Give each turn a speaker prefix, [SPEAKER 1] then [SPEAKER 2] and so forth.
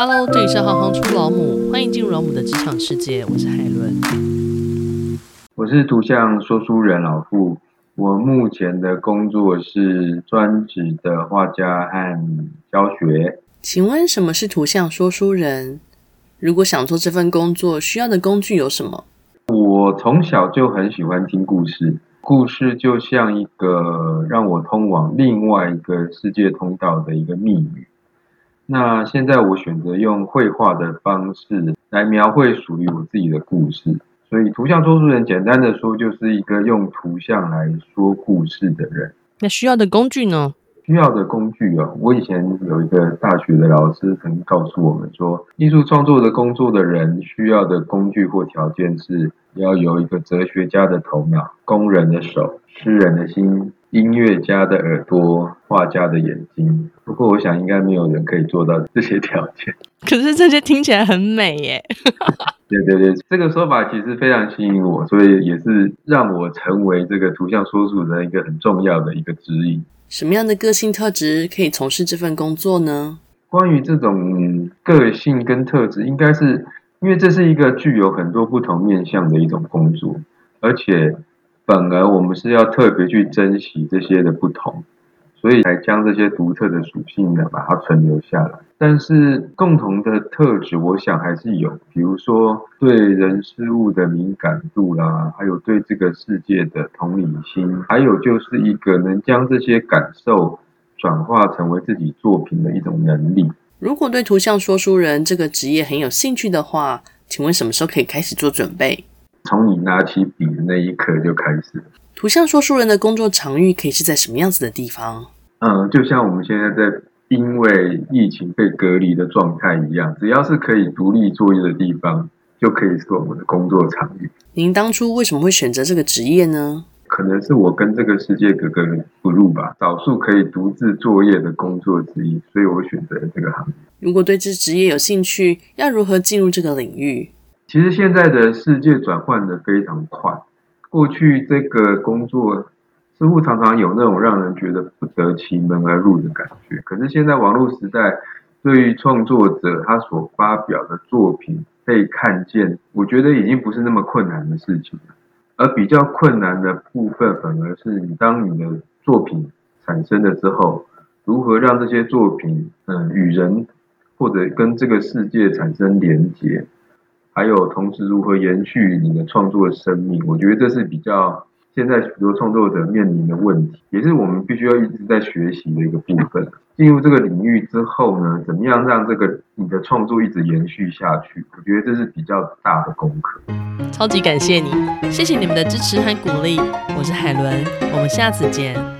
[SPEAKER 1] Hello，这里是行行出老母，欢迎进入老母的职场世界。我是海伦，
[SPEAKER 2] 我是图像说书人老傅。我目前的工作是专职的画家和教学。
[SPEAKER 1] 请问什么是图像说书人？如果想做这份工作，需要的工具有什么？
[SPEAKER 2] 我从小就很喜欢听故事，故事就像一个让我通往另外一个世界通道的一个密语。那现在我选择用绘画的方式来描绘属于我自己的故事，所以图像说书人简单的说就是一个用图像来说故事的人。
[SPEAKER 1] 那需要的工具呢？
[SPEAKER 2] 需要的工具哦，我以前有一个大学的老师曾经告诉我们说，艺术创作的工作的人需要的工具或条件是要有一个哲学家的头脑、工人的手、诗人的心。音乐家的耳朵，画家的眼睛。不过，我想应该没有人可以做到这些条件。
[SPEAKER 1] 可是这些听起来很美耶。
[SPEAKER 2] 对对对，这个说法其实非常吸引我，所以也是让我成为这个图像说书的一个很重要的一个指引。
[SPEAKER 1] 什么样的个性特质可以从事这份工作呢？
[SPEAKER 2] 关于这种个性跟特质，应该是因为这是一个具有很多不同面向的一种工作，而且。反而我们是要特别去珍惜这些的不同，所以才将这些独特的属性呢，把它存留下来。但是共同的特质，我想还是有，比如说对人事物的敏感度啦，还有对这个世界的同理心，还有就是一个能将这些感受转化成为自己作品的一种能力。
[SPEAKER 1] 如果对图像说书人这个职业很有兴趣的话，请问什么时候可以开始做准备？
[SPEAKER 2] 从你拿起笔的那一刻就开始。
[SPEAKER 1] 图像说书人的工作场域可以是在什么样子的地方？
[SPEAKER 2] 嗯，就像我们现在在因为疫情被隔离的状态一样，只要是可以独立作业的地方，就可以是我们的工作场域。
[SPEAKER 1] 您当初为什么会选择这个职业呢？
[SPEAKER 2] 可能是我跟这个世界格格不入吧，少数可以独自作业的工作之一，所以我选择了这个行业。
[SPEAKER 1] 如果对这职业有兴趣，要如何进入这个领域？
[SPEAKER 2] 其实现在的世界转换得非常快，过去这个工作似乎常常有那种让人觉得不得其门而入的感觉。可是现在网络时代，对于创作者他所发表的作品被看见，我觉得已经不是那么困难的事情了。而比较困难的部分，反而是你当你的作品产生了之后，如何让这些作品嗯与人或者跟这个世界产生连结。还有，同时如何延续你的创作生命？我觉得这是比较现在许多创作者面临的问题，也是我们必须要一直在学习的一个部分。进入这个领域之后呢，怎么样让这个你的创作一直延续下去？我觉得这是比较大的功课。
[SPEAKER 1] 超级感谢你，谢谢你们的支持和鼓励。我是海伦，我们下次见。